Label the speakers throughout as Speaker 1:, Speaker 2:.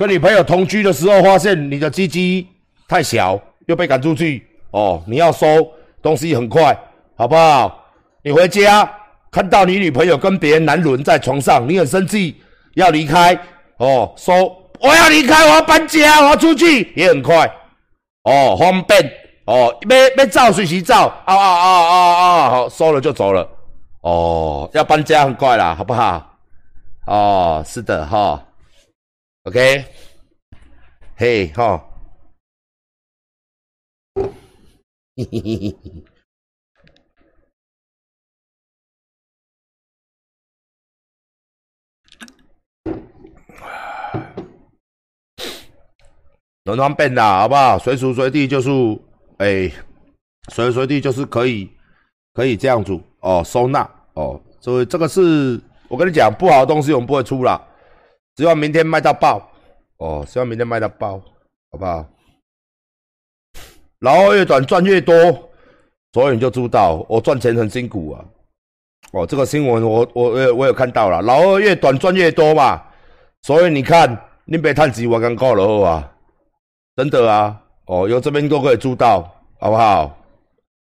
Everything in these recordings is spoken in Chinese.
Speaker 1: 跟你朋友同居的时候，发现你的鸡鸡太小，又被赶出去，哦，你要收东西很快，好不好？你回家看到你女朋友跟别人男人在床上，你很生气，要离开，哦，收我要离开，我要搬家，我要出去，也很快，哦，方便，哦，要要照随时照，啊啊啊啊啊，好，收了就走了，哦，要搬家很快啦，好不好？哦，是的哈。OK，嘿哈，嘿嘿嘿嘿嘿，很方便的，好不好？随时随地就是，哎，随时随地就是可以，可以这样子哦，收纳哦，所以这个是我跟你讲，不好的东西我们不会出了。希望明天卖到爆哦！希望明天卖到爆，好不好？然后越短赚越多，所以你就知道我赚钱很辛苦啊！哦，这个新闻我我我我有看到了，老二越短赚越多嘛，所以你看你别叹气，我刚过了啊，真的啊！哦，有这边都可以租到，好不好？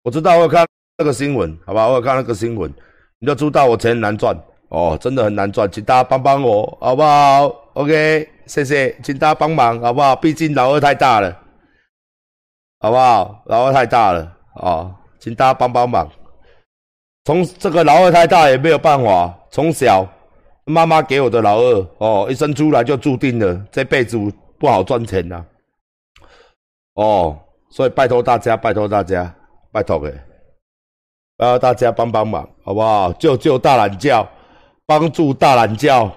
Speaker 1: 我知道我有看那个新闻，好吧？我有看那个新闻，你就知道我钱难赚。哦，真的很难赚，请大家帮帮我，好不好？OK，谢谢，请大家帮忙，好不好？毕竟老二太大了，好不好？老二太大了，哦，请大家帮帮忙。从这个老二太大也没有办法，从小妈妈给我的老二，哦，一生出来就注定了这辈子不好赚钱呐。哦，所以拜托大家，拜托大家，拜托给，拜托大家帮帮忙，好不好？救救大懒觉。帮助大懒觉，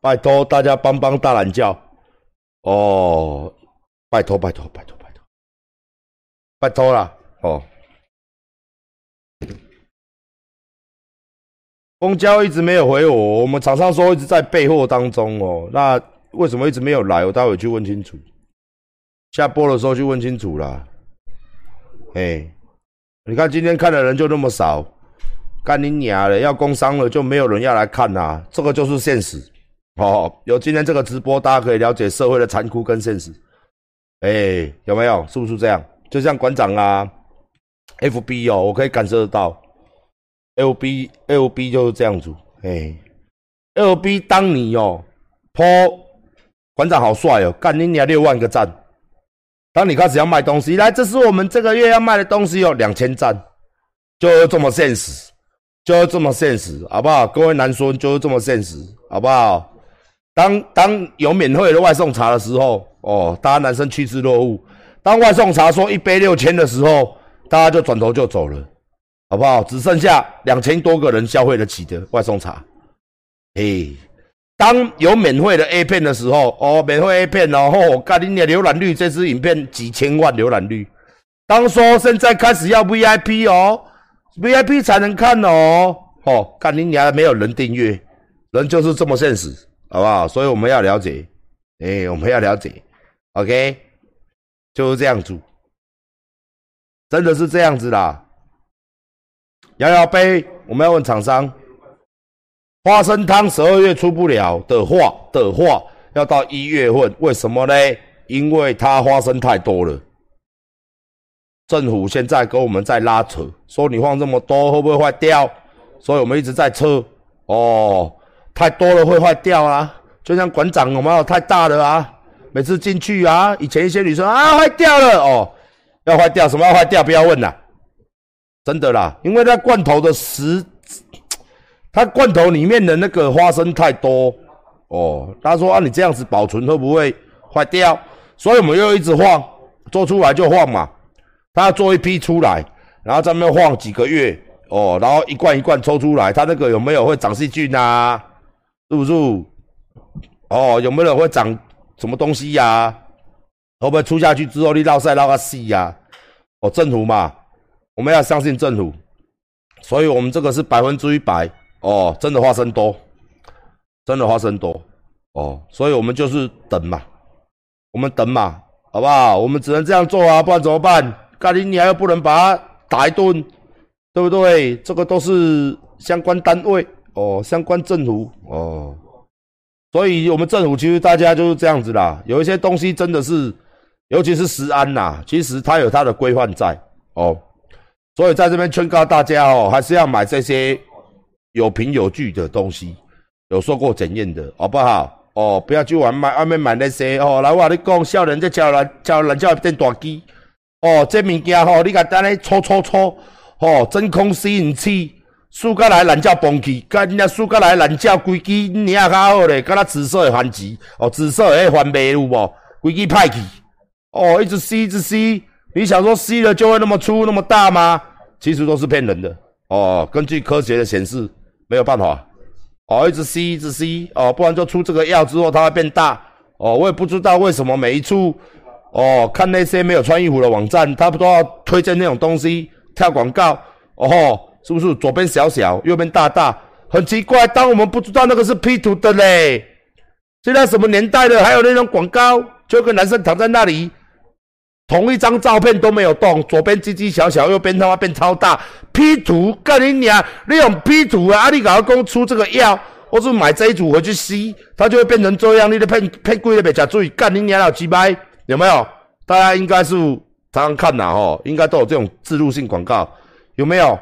Speaker 1: 拜托大家帮帮大懒觉哦！拜托拜托拜托拜托，拜托了哦！公交一直没有回我，我们厂商说一直在备货当中哦。那为什么一直没有来？我待会去问清楚。下播的时候去问清楚啦。哎，你看今天看的人就那么少。干你娘的！要工伤了就没有人要来看呐，这个就是现实。哦，有今天这个直播，大家可以了解社会的残酷跟现实。哎，有没有？是不是这样？就像馆长啊，FB 哦，我可以感受得到，LB，LB 就是这样子。哎，LB 当你哦，po 馆长好帅哦，干你娘六万个赞。当你开始要卖东西，来，这是我们这个月要卖的东西哦，两千赞，就这么现实。就是这么现实，好不好？各位男孙就是这么现实，好不好？当当有免费的外送茶的时候，哦，大家男生趋之若鹜。当外送茶说一杯六千的时候，大家就转头就走了，好不好？只剩下两千多个人消费得起的外送茶。嘿，当有免费的 A 片的时候，哦，免费 A 片哦，吼，干你的浏览率，这支影片几千万浏览率。当说现在开始要 VIP 哦。VIP 才能看哦，哦，看你娘没有人订阅，人就是这么现实，好不好？所以我们要了解，哎，我们要了解，OK，就是这样子，真的是这样子啦。摇摇杯，我们要问厂商，花生汤十二月出不了的话的话，要到一月份，为什么呢？因为它花生太多了。政府现在跟我们在拉扯，说你放这么多会不会坏掉？所以我们一直在测。哦，太多了会坏掉啊！就像馆长，我们有太大了啊！每次进去啊，以前一些女生啊坏掉了哦，要坏掉什么要坏掉？不要问了，真的啦，因为那罐头的食，它罐头里面的那个花生太多哦。他说啊，你这样子保存会不会坏掉？所以我们又一直放，做出来就放嘛。他做一批出来，然后在那放几个月哦，然后一罐一罐抽出来，他那个有没有会长细菌啊？是不是？哦，有没有会长什么东西呀？会不会出下去之后你绕晒绕个细呀？哦，政府嘛，我们要相信政府，所以我们这个是百分之一百哦，真的花生多，真的花生多哦，所以我们就是等嘛，我们等嘛，好不好？我们只能这样做啊，不然怎么办？咖喱，你还又不能把他打一顿，对不对？这个都是相关单位哦，相关政府哦。所以我们政府其实大家就是这样子啦，有一些东西真的是，尤其是食安呐，其实它有它的规范在哦。所以在这边劝告大家哦，还是要买这些有凭有据的东西，有受过检验的，好不好？哦，不要去玩买外面买那些哦。来，我跟你讲，少年在教人教人教变大机哦，这物件吼，你甲等咧搓搓搓，吼，真空吸引器，输过来懒觉崩去，甲人家输过来懒觉规支你也较好咧，甲那紫色的番薯，哦，紫色诶番麦有无？规支派去，哦，一直吸一直吸，你想说吸了就会那么粗那么大吗？其实都是骗人的哦。根据科学的显示，没有办法。哦，一直吸，一直吸，哦，不然就出这个药之后，它会变大。哦，我也不知道为什么每一出，哦，看那些没有穿衣服的网站，他不都要推荐那种东西，跳广告，哦，是不是左边小小，右边大大？很奇怪，当我们不知道那个是 P 图的嘞。现在什么年代了，还有那种广告，就跟男生躺在那里，同一张照片都没有动，左边鸡鸡小小，右边他妈变超大。P 图，干你娘！你用 P 图啊！阿里搞公出这个药，或是买这一组回去吸，它就会变成这样。你的骗骗贵的别假注意，干你娘老鸡掰，有没有？大家应该是常常看呐，哦，应该都有这种自入性广告，有没有？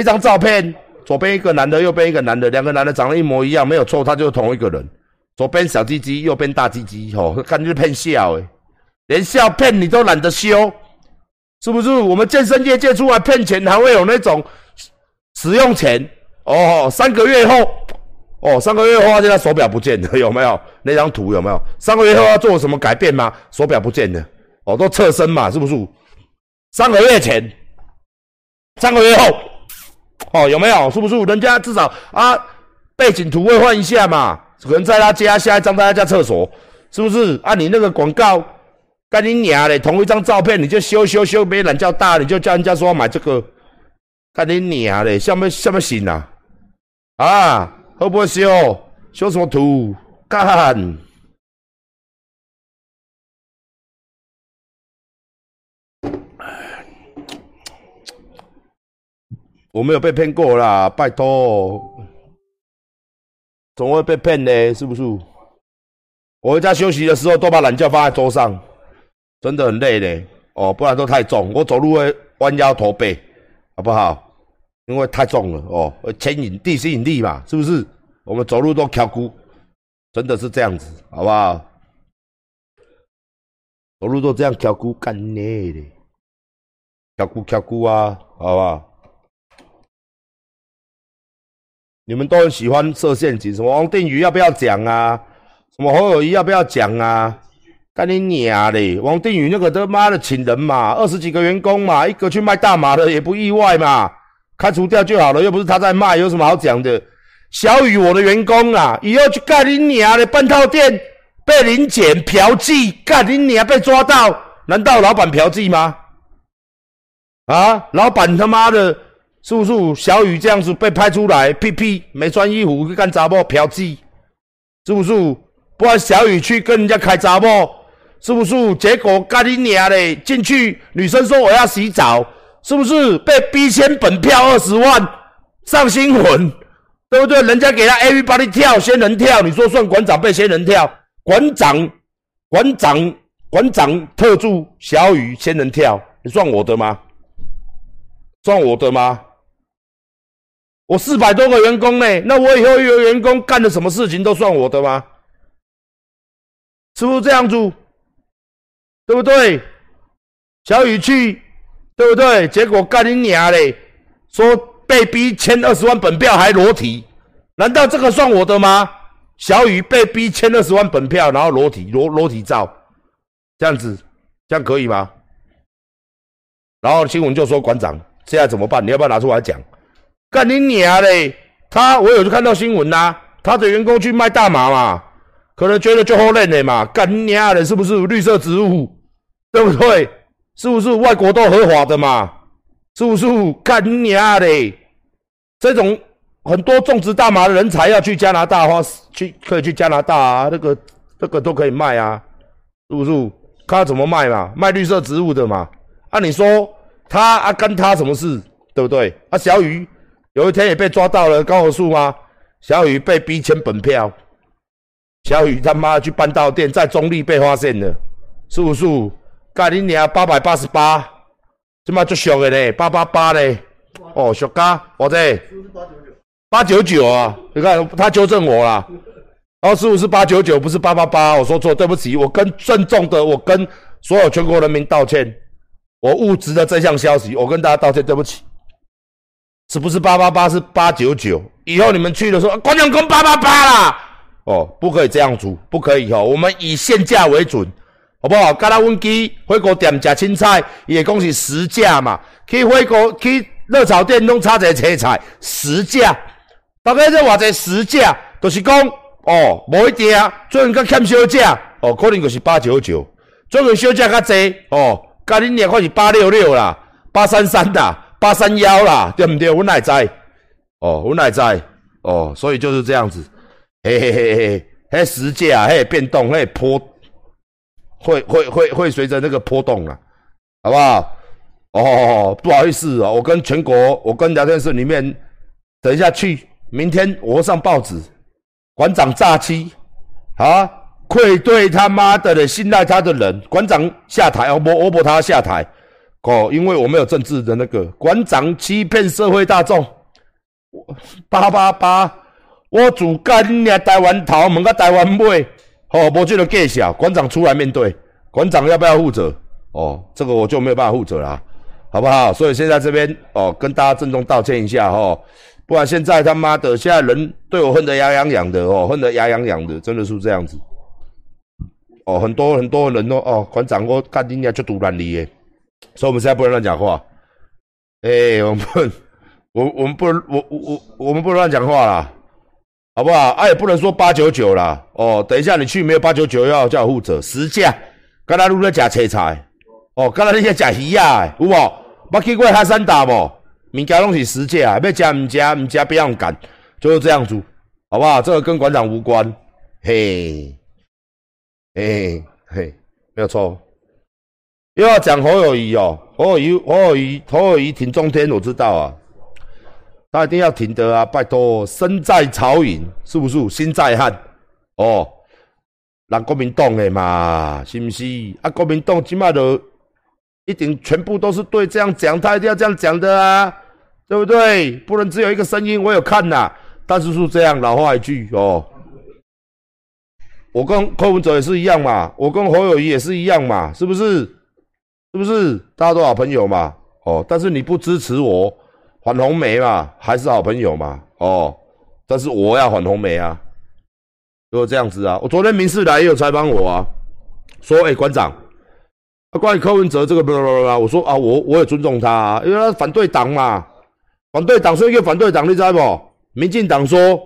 Speaker 1: 一张照片，左边一个男的，右边一个男的，两个男的长得一模一样，没有错，他就是同一个人。左边小鸡鸡，右边大鸡鸡，吼，看就是骗笑诶，连笑骗你都懒得修。是不是我们健身业界出来骗钱，还会有那种使用钱哦？三个月后，哦，三个月后现在手表不见了，有没有那张图？有没有？三个月后要做什么改变吗？手表不见了，哦，都侧身嘛，是不是？三个月前，三个月后，哦，有没有？是不是？人家至少啊，背景图会换一下嘛？可能在他家下一张在他家厕所，是不是？啊，你那个广告。干你娘嘞！同一张照片你就修修修，没人叫大，你就叫人家说买这个。干你娘嘞！像不像不行啊？啊，会不会修？修什么图？干！我没有被骗过啦，拜托。怎么会被骗呢？是不是？我在休息的时候都把懒觉放在桌上。真的很累的，哦，不然都太重，我走路会弯腰驼背，好不好？因为太重了哦，牵引地心引力嘛，是不是？我们走路都翘骨，真的是这样子，好不好？走路都这样翘骨干累的，翘骨翘骨啊，好不好？你们都很喜欢设陷阱，什么王定宇要不要讲啊？什么侯友谊要不要讲啊？干你娘嘞！王定宇那个他妈的请人嘛，二十几个员工嘛，一个去卖大麻的也不意外嘛，开除掉就好了，又不是他在卖，有什么好讲的？小雨我的员工啊，以后去干你娘的半套店被临检嫖妓，干你娘被抓到，难道老板嫖妓吗？啊，老板他妈的，是不是小雨这样子被拍出来，屁屁没穿衣服去干杂波嫖妓，是不是？不然小雨去跟人家开杂货？是不是？结果干你娘嘞！进去，女生说我要洗澡，是不是？被逼签本票二十万，上新闻，对不对？人家给他 everybody 跳仙人跳，你说算馆长被仙人跳？馆长，馆长，馆长特助小雨仙人跳，你算我的吗？算我的吗？我四百多个员工呢，那我以后有员工干了什么事情都算我的吗？是不是这样子？对不对？小雨去，对不对？结果干你娘嘞！说被逼签二十万本票还裸体，难道这个算我的吗？小雨被逼签二十万本票，然后裸体裸裸体照，这样子，这样可以吗？然后新闻就说馆长现在怎么办？你要不要拿出来讲？干你娘嘞！他我有去看到新闻呐，他的员工去卖大麻嘛。可能觉得就好认的嘛，干你娘的，是不是绿色植物？对不对？是不是外国都合法的嘛？是不是干娘的？这种很多种植大麻的人才要去加拿大花，去可以去加拿大啊，那个那个都可以卖啊，是不是？看他怎么卖嘛，卖绿色植物的嘛。按你说他啊，跟他什么事？对不对？啊，小雨有一天也被抓到了高和树吗？小雨被逼签本票。小雨他妈去半道店，在中立被发现了，是不是？盖你娘八百八十八，这妈就俗的嘞，八八八嘞，哦，俗家，我这？八九九啊，你看他纠正我啦，哦，师傅是八九九，不是八八八，我说错，对不起，我跟郑重的，我跟所有全国人民道歉，我误植了这项消息，我跟大家道歉，对不起，是不是八八八？是八九九？以后你们去的时候，观众公八八八啦，哦，不可以这样煮，不可以哦，我们以现价为准。好不好？刚才阮去火锅店食青菜，也讲是实价嘛。去火锅去热炒店拢炒一个青菜，实价。大概这偌济实价，就是讲哦，无一定啊。最近较欠小价哦，可能就是八九九。最近小价较济哦，甲恁两块是八六六啦，八三三啦，八三幺啦，对不对？阮来知哦，阮来知哦，所以就是这样子。嘿嘿嘿嘿，迄实价迄变动迄波。会会会会随着那个波动了，好不好？哦，不好意思哦，我跟全国，我跟聊天室里面，等一下去，明天我上报纸，馆长诈欺啊，愧对他妈的人，信赖他的人，馆长下台，我我我他下台，哦，因为我没有政治的那个，馆长欺骗社会大众，八八八，我主干你台湾头，问个台湾妹。哦，无这个计小，馆长出来面对，馆长要不要负责？哦，这个我就没有办法负责啦，好不好？所以现在这边哦，跟大家郑重道歉一下哈，不然现在他妈的，现在人对我恨得牙痒痒的哦，恨得牙痒痒的，真的是这样子。哦，很多很多人哦哦，馆长我干今年就独揽你耶，所以我们现在不能乱讲话。哎，我们，我我们不能，我我我我们不能乱讲话啦。好不好？啊，也不能说八九九啦。哦，等一下你去没有八九九要叫负责实价。刚才你在食青菜，哦，刚才你在食鱼啊，有无？捌去过海山大无？物件拢是实价，要食唔食唔食不要干，就是这样子，好不好？这个跟馆长无关。嘿，嘿，嘿，没有错。又要讲侯友谊哦，侯友谊，侯友谊，侯友谊挺中天，我知道啊。他一定要停的啊！拜托，身在曹营是不是心在汉？哦，让国民党的嘛，是不是？啊，国民党起码都一定全部都是对这样讲，他一定要这样讲的啊，对不对？不能只有一个声音。我有看呐，但是是这样，老话一句哦，我跟柯文哲也是一样嘛，我跟侯友谊也是一样嘛，是不是？是不是？大家都好朋友嘛，哦，但是你不支持我。反红梅嘛，还是好朋友嘛，哦，但是我要反红梅啊，如果这样子啊。我昨天民事来也有采访我啊，说，哎，馆长，啊，关于柯文哲这个，不不不不，我说啊，我我也尊重他，啊，因为他反对党嘛，反对党，所以一个反对党，你知不？民进党说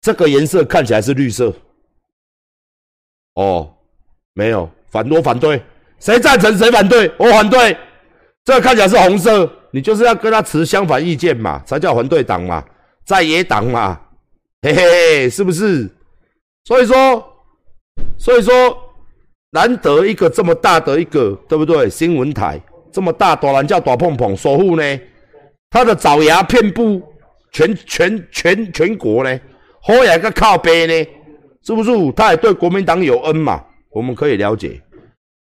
Speaker 1: 这个颜色看起来是绿色，哦，没有，反多反对，谁赞成谁反对，我反对，这个看起来是红色。你就是要跟他持相反意见嘛，才叫反对党嘛，在野党嘛，嘿嘿，是不是？所以说，所以说，难得一个这么大的一个，对不对？新闻台这么大，当然叫大碰碰守护呢，他的爪牙遍布全全全全国呢，好一个靠背呢，是不是？他也对国民党有恩嘛，我们可以了解。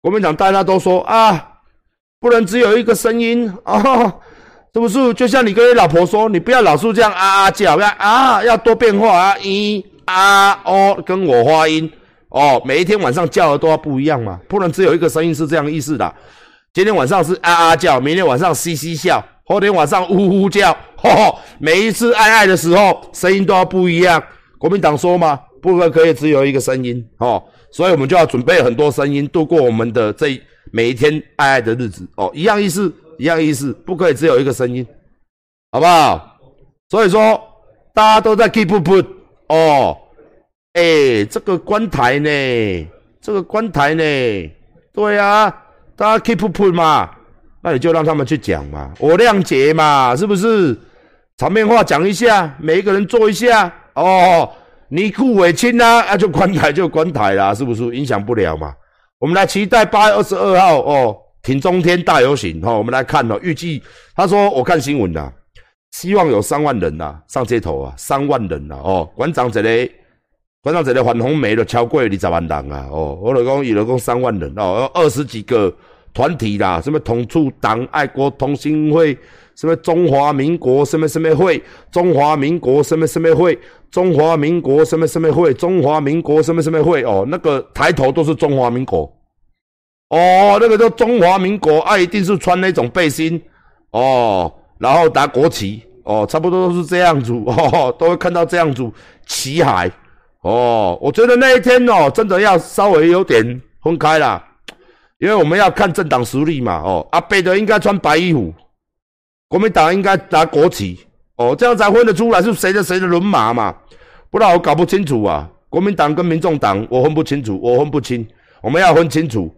Speaker 1: 国民党大家都说啊。不能只有一个声音啊，是不是？就像你跟你老婆说，你不要老是这样啊啊叫，要啊要多变化啊，一啊哦，跟我发音哦，每一天晚上叫的都要不一样嘛，不能只有一个声音是这样意思的。今天晚上是啊啊叫，明天晚上嘻嘻笑，后天晚上呜呜叫，吼，每一次爱爱的时候声音都要不一样。国民党说嘛，不可可以只有一个声音哦，所以我们就要准备很多声音度过我们的这。每一天爱爱的日子哦，一样意思，一样意思，不可以只有一个声音，好不好？所以说大家都在 keep put 哦，哎，这个观台呢，这个观台呢，对啊，大家 keep put 嘛，那你就让他们去讲嘛，我谅解嘛，是不是？场面话讲一下，每一个人做一下哦，你顾伟清啊，那就观台就观台啦，是不是？影响不了嘛。我们来期待八月二十二号哦，挺中天大游行哈。我们来看哦，预计他说我看新闻呐，希望有三万人呐上街头啊，三万人呐哦。馆长这里，馆长这里反红梅都超过二十万人啊！哦，我老讲伊老讲三万人哦，二十几个团体啦，什么统促党、爱国同心会，什么中华民国什么什么会，中华民国什么什么会，中华民国什么什么会，中华民国什么什么会哦，那个抬头都是中华民国。哦，那个叫中华民国啊，一定是穿那种背心哦，然后打国旗哦，差不多都是这样子哦，都会看到这样子旗海。哦，我觉得那一天哦，真的要稍微有点分开啦，因为我们要看政党实力嘛。哦，阿贝的应该穿白衣服，国民党应该拿国旗，哦，这样才分得出来是谁的谁的人马嘛。不然我搞不清楚啊。国民党跟民众党我分不清楚，我分不清，我们要分清楚。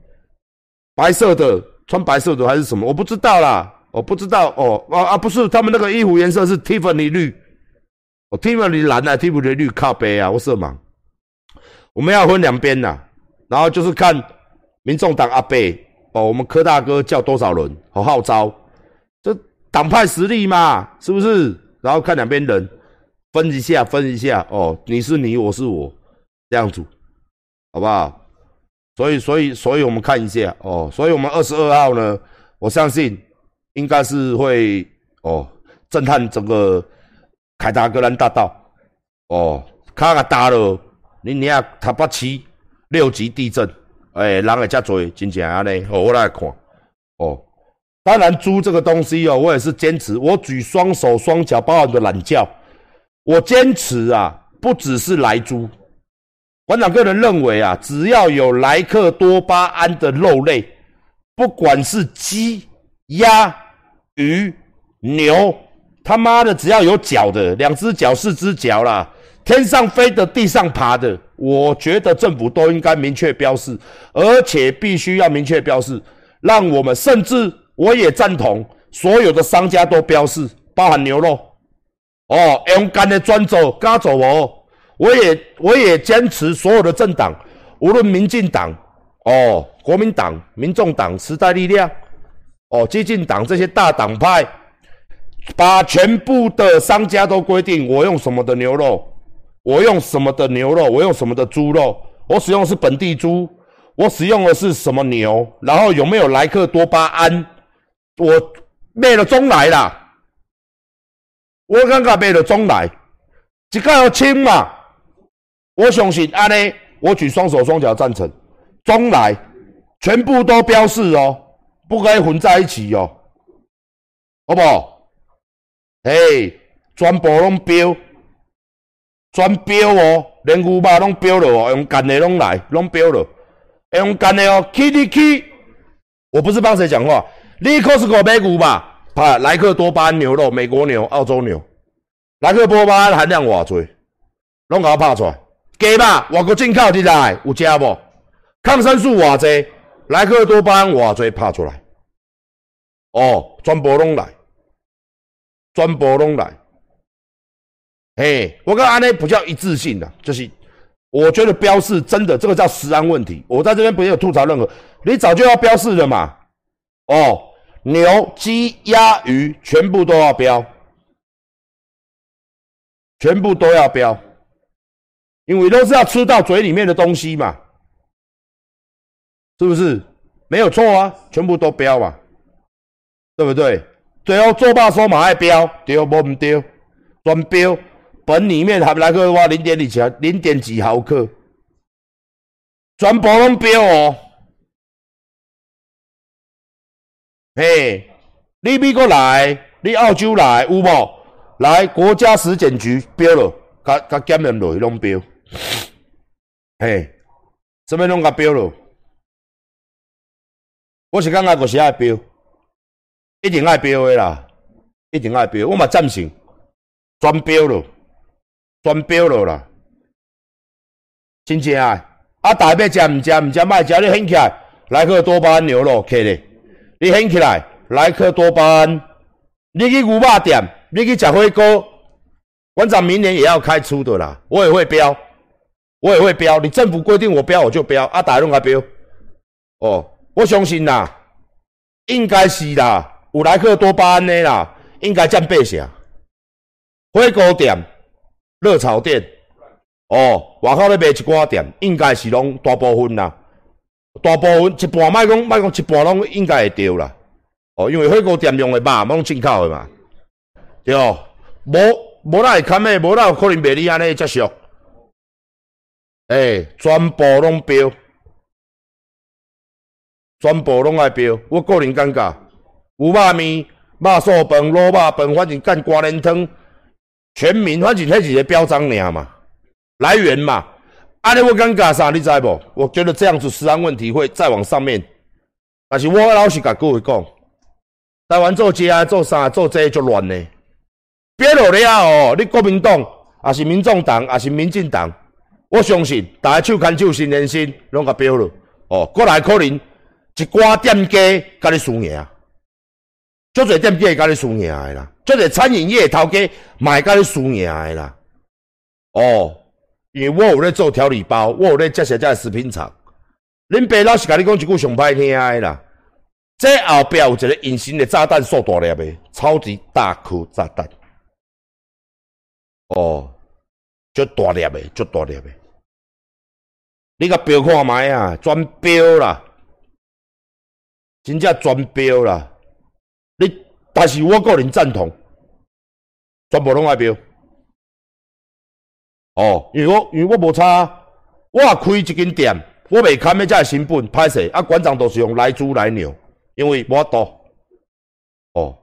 Speaker 1: 白色的穿白色的还是什么？我不知道啦，我不知道哦。啊啊，不是，他们那个衣服颜色是 Tiffany 绿。我 Tiffany 蓝啊，Tiffany 绿靠背啊，我色盲。我们要分两边呐，然后就是看民众党阿贝哦，我们柯大哥叫多少人和号召，党派实力嘛，是不是？然后看两边人分一下，分一下哦，你是你，我是我，这样子，好不好？所以，所以，所以我们看一下哦，所以我们二十二号呢，我相信应该是会哦震撼整个。凯达格兰大道，哦，卡个大了，你遐台北市六级地震，哎，人会遮多，真正安尼，哦，我来看，哦，当然猪这个东西哦，我也是坚持，我举双手双脚，包含的懒觉，我坚持啊，不只是来猪，馆长个人认为啊，只要有莱克多巴胺的肉类，不管是鸡、鸭、鱼、牛。他妈的，只要有脚的，两只脚、四只脚啦，天上飞的、地上爬的，我觉得政府都应该明确标示，而且必须要明确标示，让我们甚至我也赞同所有的商家都标示，包含牛肉。哦，勇敢的专走、加走哦，我也我也坚持所有的政党，无论民进党、哦国民党、民众党、时代力量、哦激进党这些大党派。把全部的商家都规定，我用什么的牛肉，我用什么的牛肉，我用什么的猪肉，我使用的是本地猪，我使用的是什么牛，然后有没有莱克多巴胺，我卖了中来啦，我感觉卖了中来，一个要清嘛，我相信安尼，我举双手双脚赞成，中来全部都标示哦，不可以混在一起哦，好不好？嘿，全部拢标，全标哦，连牛肉拢标了哦，用干的拢来，拢标了，用干的哦，去你去，我不是帮谁讲话，你 Costco 买牛吧，啊，莱克多巴胺牛肉，美国牛、澳洲牛，莱克多巴胺含量偌济，拢甲我拍出来，鸡吧，外国进口进来有食无？抗生素偌济，莱克多巴胺偌济拍出来，哦，全部拢来。全部拢来，嘿，我跟安尼不叫一致性的，就是我觉得标示真的这个叫食安问题。我在这边不有吐槽任何，你早就要标示了嘛。哦，牛、鸡、鸭、鱼全部都要标，全部都要标，因为都是要吃到嘴里面的东西嘛，是不是？没有错啊，全部都标嘛，对不对？最后做罢说马爱标，对无唔对？专标本里面含来个话零点几毫零点几毫克，全部拢标哦。嘿，你美国来，你澳洲来有无？来国家食检局标了，甲甲检验落去拢标。嘿，什么拢甲标了？我是感觉就是爱标。一定爱标的啦，一定爱标。我嘛赞成专标了，专标了啦。真正啊，啊，大要食毋食毋食，卖食你兴起来，莱克多巴胺牛肉，K 咧。你兴起来，莱克多巴胺。你去牛肉店，你去食火锅，馆长明年也要开出的啦。我也会标，我也会标。你政府规定我标，我就标。啊，大家拢爱标。哦，我相信啦，应该是啦。有莱克多巴胺的啦，应该占八成。火锅店、热炒店，哦，外口咧卖一寡店，应该是拢大部分啦，大部分一半卖讲卖讲一半拢应该会对啦。哦，因为火锅店用的肉拢进口的嘛，对哦，无无哪会堪的，无哪有可能卖你安尼接俗。诶，全部拢标，全部拢爱标。我个人感觉，牛肉面、肉素饭、卤肉饭，反正干瓜莲汤，全民反正迄是个标章尔嘛，来源嘛。安尼我感觉啥？你知无？我觉得这样子食安问题会再往上面。但是我老实甲各位讲，台湾做这啊做啥做这就乱呢。标落了哦，你国民党，还是民众党，还是民进党？我相信大家手牵手、心连心，拢甲标了。哦，过来可能一寡店家甲你输赢，足侪店家甲你输赢的啦，足侪餐饮业头家卖甲你输赢的啦。哦，因为我有咧做调理包，我有咧接下这食品厂。恁爸老是甲你讲一句上歹听的啦，这后壁有一个隐形的炸弹，数大粒的，超级大颗炸弹。哦，足大粒的，足大粒的。你甲标看卖啊，全标啦，真正全标啦。你，但是我个人赞同，全部拢爱标。哦，因为我因为我无差，我开一间店，我未看咩只成本，歹势啊，馆长都是用来猪来牛，因为无法度。哦，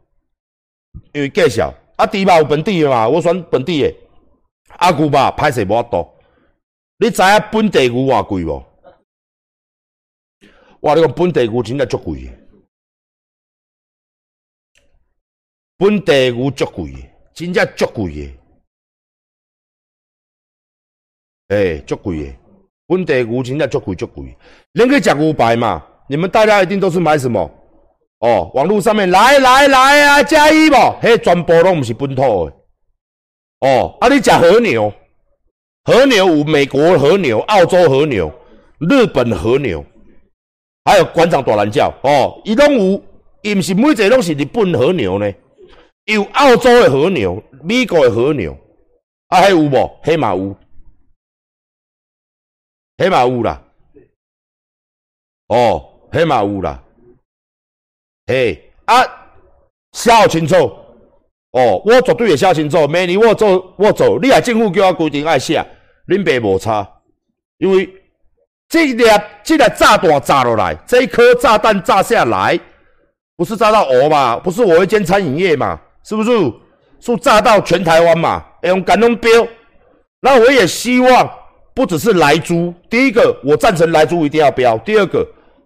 Speaker 1: 因为介绍啊，猪肉有本地的嘛，我选本地的。啊，牛肉歹势无法度。你知影本地牛偌贵无？哇！你讲本地牛真正足贵的，本地牛足贵的，真正足贵的诶！诶，足贵诶！本地牛真正足贵足贵。恁去食牛排嘛？你们大家一定都是买什么？哦，网络上面来来来啊，加一无？迄全部拢毋是本土的。哦，啊，你食和牛？和牛有美国和牛、澳洲和牛、日本和牛，还有馆长大蓝叫哦，伊拢有，伊毋是每一个拢是日本和牛呢，有澳洲的和牛、美国的和牛，啊，还有无？黑马乌，黑马乌啦，哦，黑马乌啦，嘿啊，写好清楚哦，我绝对会写清楚，明年我做我做，你啊政府叫我规定爱写。恁爸无差，因为这粒这粒炸弹炸落来，这一颗炸弹炸下来，不是炸到我嘛？不是我一间餐饮业嘛？是不是？是炸到全台湾嘛？用感动标。那我也希望不只是来猪，第一个我赞成来猪一定要标。第二个，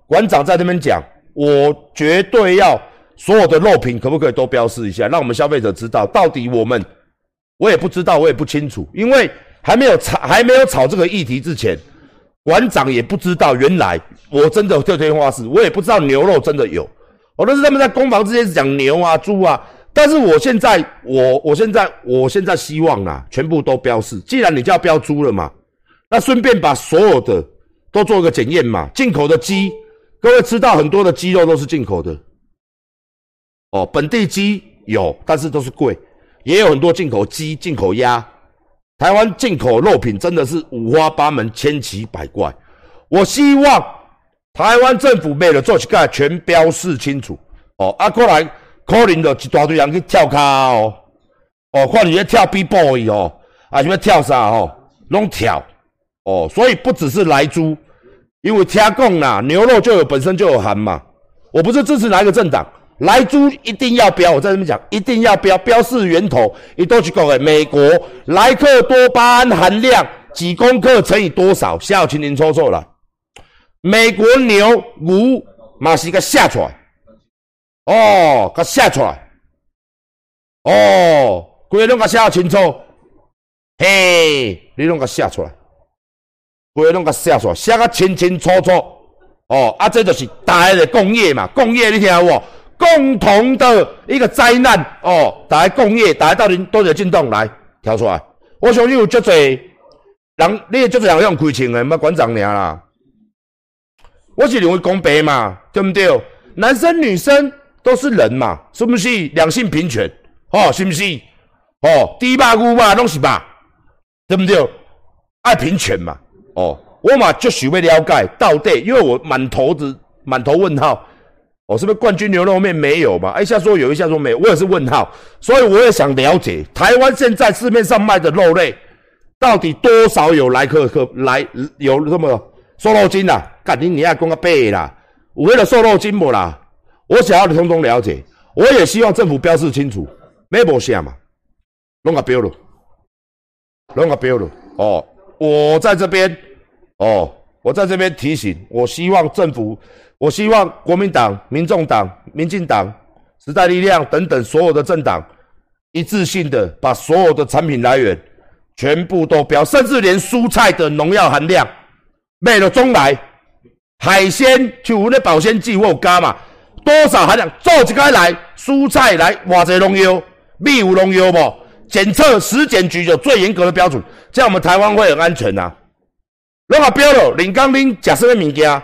Speaker 1: 馆长在那边讲，我绝对要所有的肉品可不可以都标示一下，让我们消费者知道到底我们，我也不知道，我也不清楚，因为。还没有炒还没有炒这个议题之前，馆长也不知道原来我真的特天花是，我也不知道牛肉真的有，我都是他们在攻防之间讲牛啊猪啊，但是我现在我我现在我现在希望啊，全部都标示，既然你就要标猪了嘛，那顺便把所有的都做个检验嘛，进口的鸡，各位知道很多的鸡肉都是进口的，哦，本地鸡有，但是都是贵，也有很多进口鸡、进口鸭。台湾进口肉品真的是五花八门、千奇百怪。我希望台湾政府为了做起个全标示清楚哦。啊，过来可能就一大堆人去跳卡哦，哦，看你要跳 B boy 哦，啊，什么跳啥哦，拢跳哦。所以不只是来猪，因为听讲啦，牛肉就有本身就有含嘛。我不是支持哪一个政党。来猪一定要标，我在这边讲，一定要标，标示源头。你都去讲诶，美国莱克多巴胺含量几公克乘以多少？下请您抽抽了。美国牛牛嘛是个下出来，哦，个下出来，哦，规拢个写清楚，嘿，你拢个写出来，规拢个写出来，写个清清楚楚，哦，啊，这就是大家的工业嘛，工业你听有无？共同的一个灾难哦，大家工业，大家到底多少进动来挑出来？我相信有足侪人，你足侪人用开枪的，乜馆长娘啦？我是认为公平嘛，对不对？男生女生都是人嘛，是不是两性平权？哦，是不是？哦，低肉牛肉，拢是吧？对不对？爱平权嘛，哦，我嘛就许要了解到底，因为我满头子满头问号，哦，是不是冠军牛肉面没有嘛？一下说有，一下说没有，我也是问号，所以我也想了解台湾现在市面上卖的肉类，到底多少有来客客来有什么瘦肉精啦？干你你要讲个背啦，我为了瘦肉精不啦？我想要你通通了解，我也希望政府标示清楚，没无下嘛，弄个标了，弄个标了，哦。我在这边，哦，我在这边提醒，我希望政府，我希望国民党、民众党、民进党、时代力量等等所有的政党，一致性的把所有的产品来源全部都标，甚至连蔬菜的农药含量，买了中来海鲜就那保鲜剂我有加嘛，多少含量做一个来蔬菜来偌济农药，米有农药不？检测食检局有最严格的标准，这样我们台湾会很安全呐。如果标了，领刚拎假设的物件，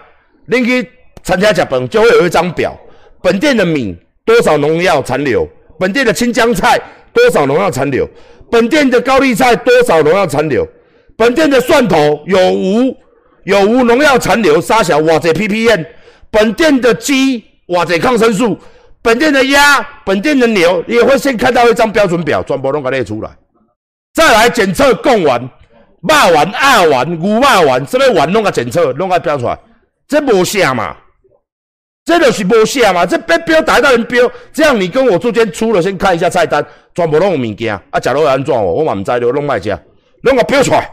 Speaker 1: 拎去参加食饭就会有一张表，本店的米多少农药残留，本店的青江菜多少农药残留，本店的高丽菜多少农药残留，本店的蒜头有无？有无农药残留，沙小瓦者 ppm，本店的鸡瓦者抗生素。本店的鸭、本店的牛也会先看到一张标准表，全部拢给列出来，再来检测供完、肉丸、鸭丸、牛肉丸，什么丸拢给检测，拢给标出来，这无写嘛？这就是无写嘛？这标标打到人标，这样你跟我之间出了，先看一下菜单，全部拢有物件，啊，食落会安怎哦？我嘛唔知了，拢卖食，拢给标出来，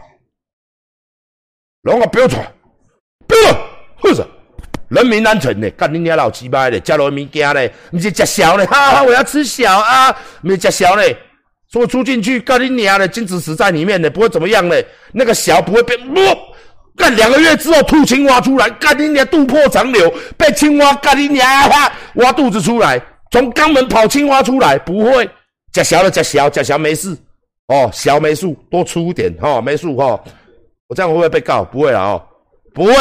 Speaker 1: 拢给标出来，标，或者。人民安全呢？干恁娘老鸡巴的，加落物件嘞，你是吃小嘞？哈哈，我要吃小啊，没吃小嘞。说出进去，干你娘的，金子死在里面的，不会怎么样嘞。那个小不会变，不干两个月之后吐青蛙出来，干你娘肚破长流，被青蛙干你娘挖肚子出来，从肛门跑青蛙出来，不会。吃小的吃小，吃小没事哦，小没数，多出点哈，没数哈。我这样会不会被告？不会了哦，不会。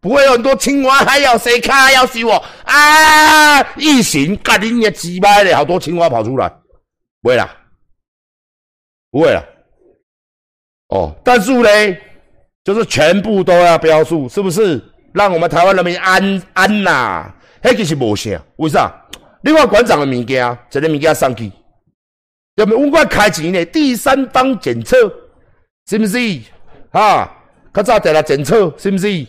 Speaker 1: 不会有很多青蛙，还要谁看要死我啊！异形，干你娘鸡巴的，好多青蛙跑出来，不会啦，不会啦。哦，但是呢，就是全部都要标注，是不是？让我们台湾人民安安呐？迄个是无啥，为啥？另外馆长的物件，这个物件上去，有没有？我开钱呢？第三方检测，是不是？哈，较早在来检测，是不是？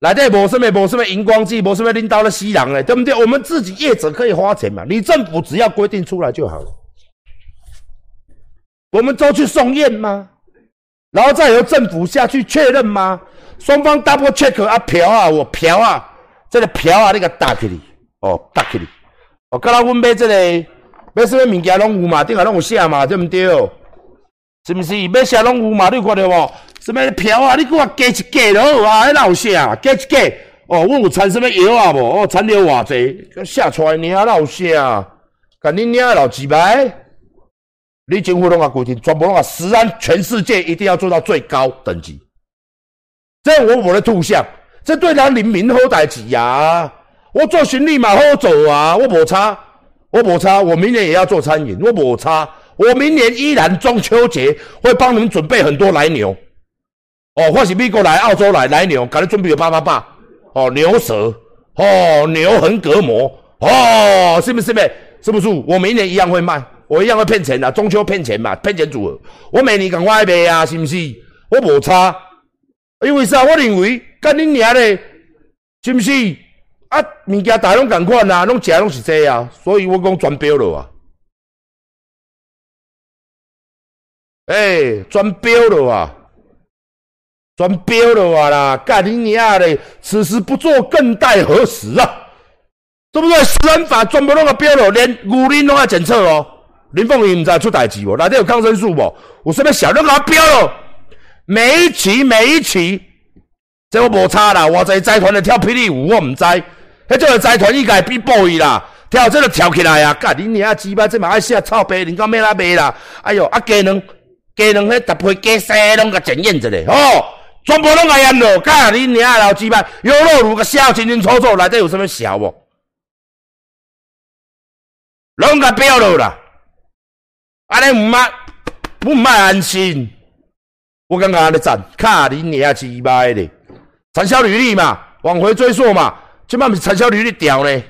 Speaker 1: 来底无什么无什么荧光剂，无什么拎刀的西洋嘞，对不对？我们自己业者可以花钱嘛，你政府只要规定出来就好了。我们都去送验吗？然后再由政府下去确认吗？双方 double check 啊，嫖啊，我嫖啊，这个嫖啊，那个打起你，哦，打起你，哦，刚才阮买这个买什么物件拢有嘛，顶下拢有写嘛，对不对？是不是？买啥拢有嘛？你看到无？什么嫖啊？你给我加一加就好啊！迄老啥？加一加哦，阮有掺什么药啊？无哦，掺了偌济，写出来尔老啥？干恁娘老几百？你政府拢啊规定，全部拢啊，食安全世界一定要做到最高等级。这我我的图像，这对咱人民好代志呀！我做生意嘛好走啊，我无差，我无差，我明年也要做餐饮，我无差，我明年依然中秋节会帮你们准备很多来牛。哦，或是美国来、澳洲来来牛，给你准备个八八八，哦，牛舌，哦，牛横膈膜，哦，是不是？是不是？我明年一样会卖，我一样会骗钱的，中秋骗钱嘛，骗钱组合，我每年赶快卖啊，是不是？我无差，因为啥？我认为跟恁娘嘞，是不是？啊，物件大拢共款啊，拢食拢是这啊，所以我讲专标了啊，哎，专标了啊。专标了啊啦，干你娘嘞！此时不做，更待何时啊？对不对？食安法全部拢个标了，连牛奶拢要检测哦。林凤仪唔知出代志无？内底有抗生素无？有什么小都给他标了。每一期每一期，这我无差啦。我在财团的跳霹雳舞，我唔知。迄这个财团应该比暴伊啦，跳这个跳起来啊！干你娘鸡巴，这嘛爱写臭白，你讲咩啦卖啦？哎哟，啊鸡卵鸡卵迄搭配鸡丝拢个检验一下哦。全部拢爱腌了，干你娘老鸡巴！优酪乳个小清清楚楚，内底有什么小无？拢甲标了啦！安尼唔卖，不卖安心。我刚刚安尼赞，卡你娘鸡掰的，产销履历嘛，往回追溯嘛，即摆不是产销履历掉呢？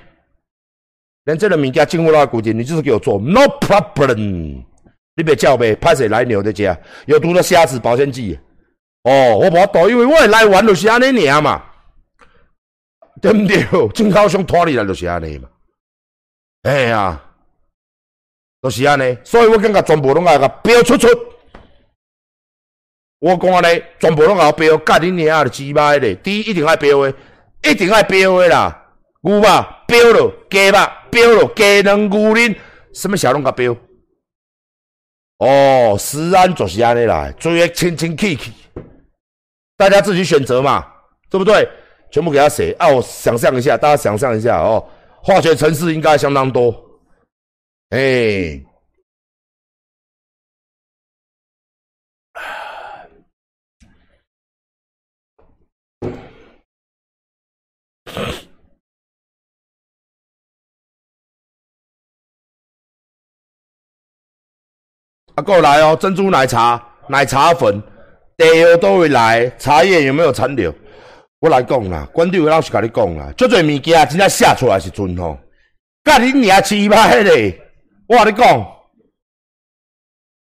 Speaker 1: 连这个物件政府都要规定，你就是给我做，no problem。你别叫呗，派谁来牛的家？有毒的虾子保鲜剂。哦，我无多，因为我来玩就是安尼尔嘛，对不对？真好想拖你来就是安尼嘛。哎呀，就是安尼，所以我感觉全部拢爱个标出出。我讲安尼，全部拢爱标，干你娘的鸡巴咧！第一定爱标的，一定爱标的啦。牛肉标了，鸡吧标了，鸡能牛奶，什么小拢甲标。哦，食安就是安尼啦，注意清清气气，大家自己选择嘛，对不对？全部给他写啊！我想象一下，大家想象一下哦，化学程式应该相当多，哎。啊，过来哦！珍珠奶茶、奶茶粉、茶油都会来，茶叶有没有残留？我来讲啦，管理员老师甲你讲啦，足侪物件真正写出来是准吼。甲你娘鸡巴迄个，我甲你讲，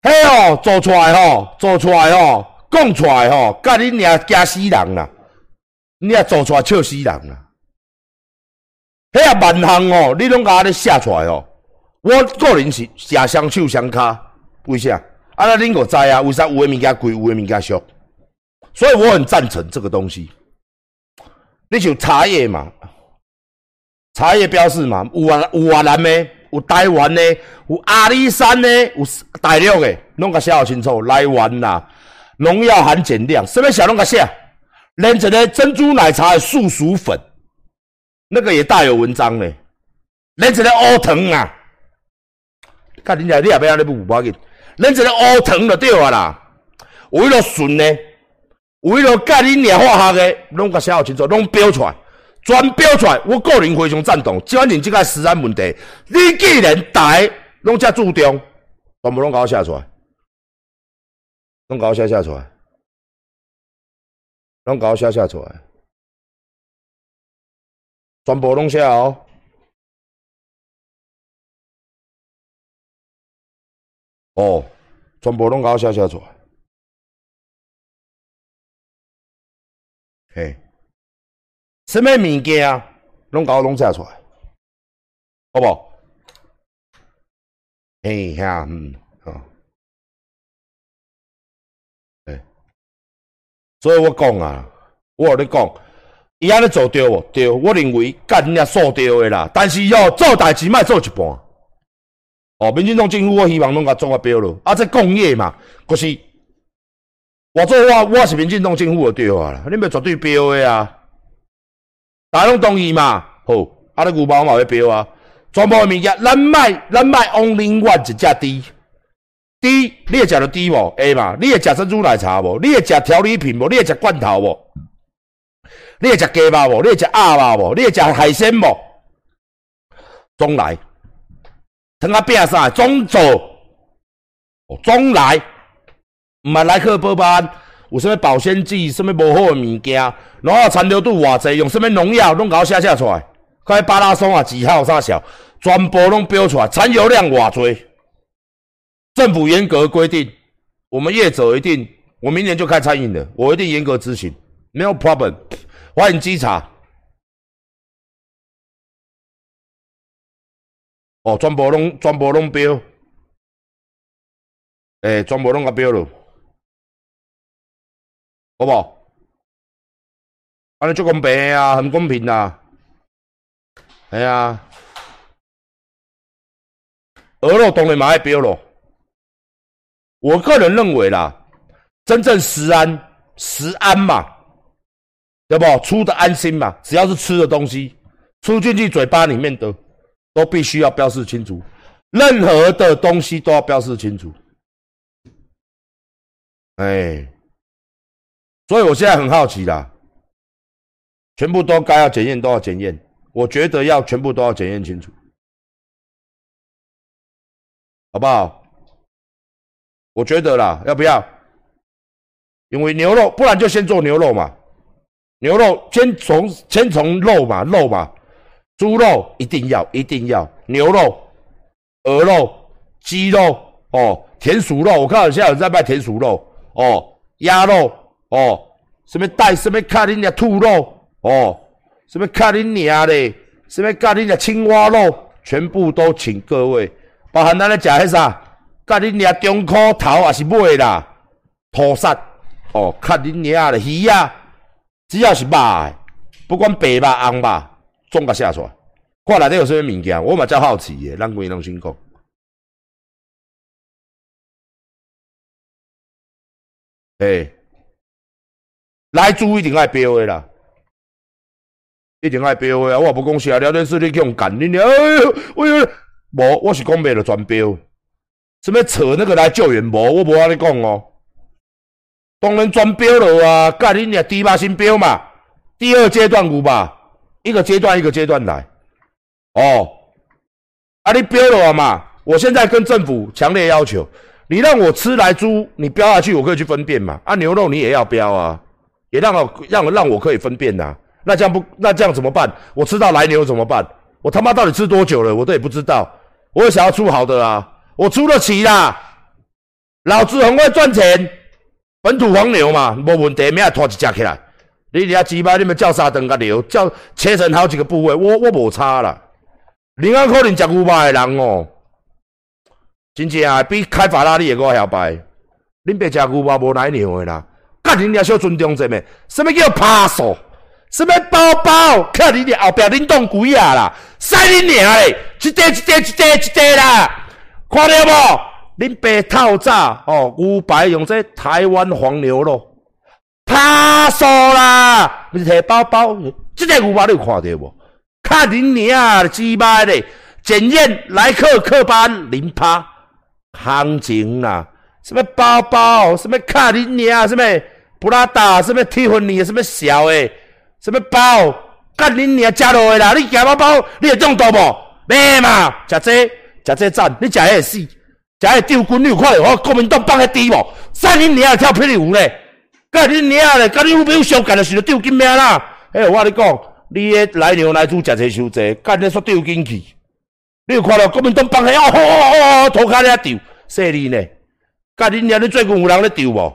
Speaker 1: 嘿哦，做出来吼，做出来吼，讲出来吼，甲你娘惊死人啦！你啊做出来笑死人啦！迄啊万项哦，你拢甲我咧写出来哦。我个人是写双手双卡。为啥？啊，那恁个知啊？为啥有诶物件贵，有诶物件俗？所以我很赞成这个东西。你像茶叶嘛，茶叶标示嘛，有啊有越南诶，有台湾的，有阿里山的，有大陆的，拢甲写好清楚，来源啦，农药含碱量，什么小拢甲写，连一个珍珠奶茶的素薯粉，那个也大有文章咧，连一个乌糖啊，看恁家你也要安尼不要紧。连一个乌糖就对啊啦，为了顺呢，有迄落钙磷化学的，拢甲写好清楚，拢标出来，全标出来。我个人非常赞同。即反正即个治安问题，你既然台拢遮注重，全部拢甲我写出来，拢甲我写写出来，拢甲我写写出来，全部拢写哦。哦，全部拢搞写写出来，嘿，什么物件啊拢搞拢写出来，好不？嘿呀，嗯，好，哎，所以我讲啊，我跟你讲，伊安尼做对无？对，我认为干人家做对的啦，但是要做代志，莫做一半。哦，民进党政府，我希望拢甲做个标咯。啊，这工业嘛，可是我做我我是民进党政府就对啊啦，你咪绝对标的啊，大家拢同意嘛？好，啊，你牛包嘛要标啊，全部物件咱卖咱卖 only one 一只猪，猪你会食着猪无？会嘛？你会食珍珠奶茶无？你会食调理品无？你会食罐头无？你会食鸡肉无？你会食鸭肉无？你会食海鲜无？总来。汤啊饼啥总做，总来，毋系来去波班，有啥物保鲜剂，啥物无好诶物件，然后残留度偌济，用啥物农药，拢搞写写出来。快巴拉松啊，几号啥小，全部拢标出来，残留量偌济。政府严格规定，我们业者一定，我明年就开餐饮了，我一定严格执行，没有 problem。欢迎稽查。哦，全部拢全部拢标，诶，全部拢甲标了，好不好？安尼足公平啊，很公平呐，系啊。鹅肉当然嘛爱标咯。我个人认为啦，真正食安食安嘛，对不？出的安心嘛，只要是吃的东西，出进去嘴巴里面的。都必须要标示清楚，任何的东西都要标示清楚。哎，所以我现在很好奇啦，全部都该要检验都要检验，我觉得要全部都要检验清楚，好不好？我觉得啦，要不要？因为牛肉，不然就先做牛肉嘛。牛肉先从先从肉嘛，肉嘛，猪肉一定要一定要，牛肉、鹅肉、鸡肉哦，田鼠肉，我看到现在有在卖田鼠肉哦，鸭肉哦，什么带什么卡林的兔肉哦，什么卡林娘的，什么卡林的青蛙肉，全部都请各位，包含咱咧食迄啥，卡林娘中壳头也是买啦，土杀哦，卡林娘的鱼啊。只要是肉的，不管白肉红肉，总甲写出来。看内底有啥物物件，我嘛较好奇的，咱规拢先讲。来猪一定爱标的啦，一定爱标的啊！我不讲啥，聊天室你去用干你，哎呦，哎呦，无，我是讲卖了专标，什么扯那个来救援，无，我无安尼讲哦。当然专标了啊，甲你俩低八新标嘛，第二阶段有吧，一个阶段一个阶段来。哦，啊你标了嘛，我现在跟政府强烈要求，你让我吃来猪，你标下去我可以去分辨嘛。啊牛肉你也要标啊，也让我让让我可以分辨呐。那这样不那这样怎么办？我吃到来牛怎么办？我他妈到底吃多久了？我都也不知道。我也想要出好的啊，我出得起啦，老子很会赚钱。本土黄牛嘛，无问题，明仔拖一只起来。你遐鸡排，你们叫沙顿甲牛，叫切成好几个部位，我我无差啦。另外可能食牛排的人哦，真正啊比开法拉利的还要白。恁别食牛排无奶牛的啦，甲恁遐小尊重者咩？什么叫扒手？什么包包？看你哋后壁恁当鬼啊啦！使恁娘嘞！一块一块一块一块啦！看到无？恁爸透早哦，牛排用这台湾黄牛咯，拍手啦！不是摕包包，这个牛排你有看到无？看恁娘鸡巴嘞！检验来客客班零趴行情啦！什么包包？什么卡恁娘？什么布拉达？什么蒂芙尼？什么小诶？什么包？干恁娘食落啦！你夹包包，你会中毒无？咩嘛？食这食这赞，你食会死！食迄丢军，你有看到我国民党放迄猪无？三年年跳霹雳舞咧，甲你娘咧，甲你有有相干的时候丢金命啦！哎，我你讲，你诶来牛来猪食济收济，干你说丢金去？你有看到国民党放迄哦哦哦，涂骹咧丢，犀利呢！甲你娘，你最近有人咧丢无？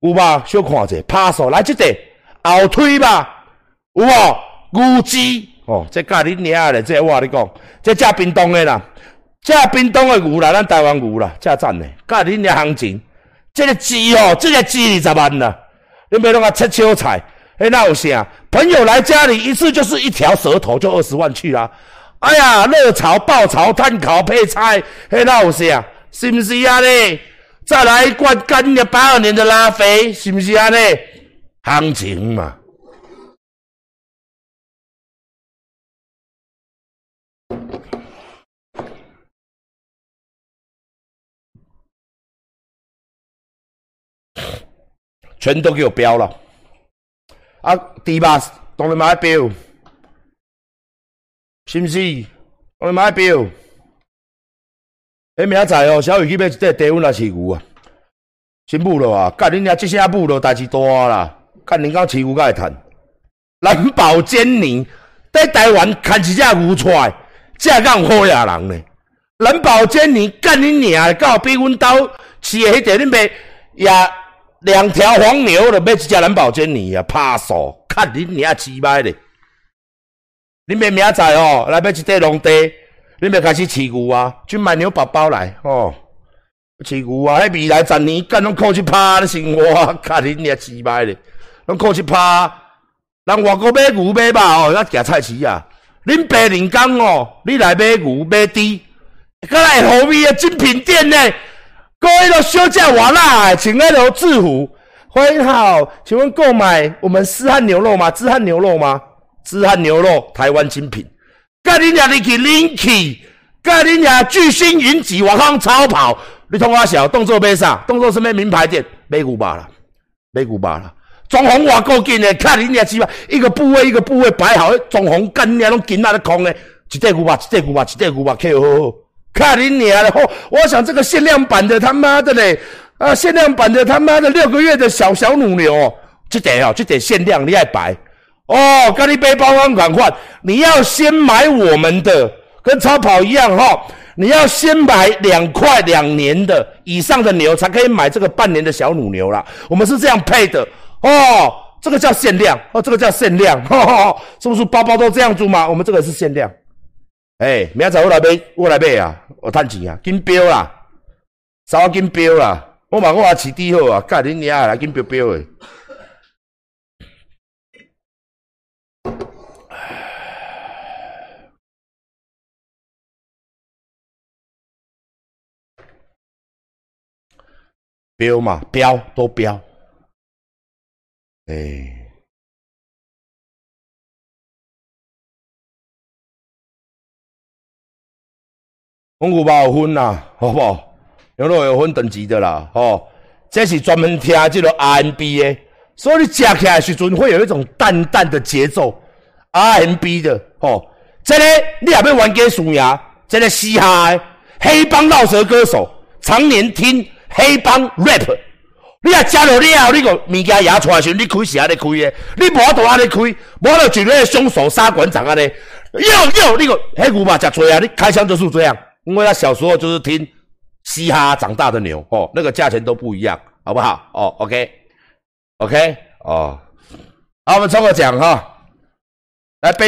Speaker 1: 有吧？小看者，拍手来即个后推吧，有无？牛鸡哦，这甲你娘咧，这我你讲，这食冰冻的啦。这冰冻的牛啦，咱台湾牛啦，这赞呢。甲恁的行情，这个鸡哦，这个鸡二十万啦。你别弄个切秋菜，哎，那有啥？朋友来家里一次就是一条舌头，就二十万去啦。哎呀，热炒、爆炒、炭烤配菜，哎，那有啥？是不是啊？嘞，再来一罐干的八二年的拉菲，是不是啊？嘞，行情嘛。全都给我标了，啊，第八当然买标，是不是？当然买标。哎，明仔载哦，小雨去买一块低温来饲牛啊，先补了啊！干恁娘这下补了，代志大啦！干恁讲饲牛敢会赚？蓝宝坚尼在台湾牵一只牛出来，这敢有好野人呢？蓝宝坚尼干恁娘到比阮兜饲的迄个恁卖也。两条黄牛的买一只蓝宝坚尼啊，拍手，看恁娘饲歹咧！恁爸明仔哦，来买一块农地，你咪开始饲牛啊，去买牛宝宝来哦，饲牛啊！迄未来十年，干拢靠去拍的生活，看你娘鸡掰的，拢靠去拍。人外国买牛买肉哦，要行菜市啊。恁白人讲哦，你来买牛买猪，搁来后面的精品店呢？各位都休假完啦，请二楼制服，欢迎好，请问购买我们丝汉牛肉吗？织汉牛肉吗？织汉牛肉，台湾精品。盖你娘你去 Linky，盖你娘巨星云集，我方超跑。你通我小动作买啥？动作是买名牌店，买古巴啦，买古巴啦。装潢哇够劲的，看你娘鸡巴，一个部位一个部位摆好，装潢干娘拢紧那的空的，一块古巴，一块古巴，一块古巴，看好好。看你娘的！哦，我想这个限量版的他妈的嘞，啊，限量版的他妈的六个月的小小母牛，这点哦，这点限量你爱摆哦，咖喱背包装款款，你要先买我们的，跟超跑一样哈，你要先买两块两年的以上的牛，才可以买这个半年的小母牛啦。我们是这样配的哦，这个叫限量哦，这个叫限量，是不是包包都这样做吗？我们这个是限量。哎，明仔载我来买，我来买啊，我趁钱啊，金标啦，稍紧标啦。我嘛，我也饲猪好啊，干恁娘来金标标诶！标嘛，标都标，哎，蒙古包有分啦，好不好？牛肉有分等级的啦，吼，这是专门听这个 R&B 的，所以你吃起来时阵会有一种淡淡的节奏，R&B 的，吼，这个你也要玩给输赢，这个嘻哈的黑帮饶舌歌手，常年听黑帮 rap，你也加入了后，你个物件也出来时，你开是安尼开的，你无法度安尼开，无法度就那个凶手杀馆长安尼，哟哟，你个黑牛嘛，食多啊，你开枪就是这样，因为他小时候就是听。嘻哈长大的牛哦，那个价钱都不一样，好不好？哦，OK，OK，哦，好，我们抽个奖哈。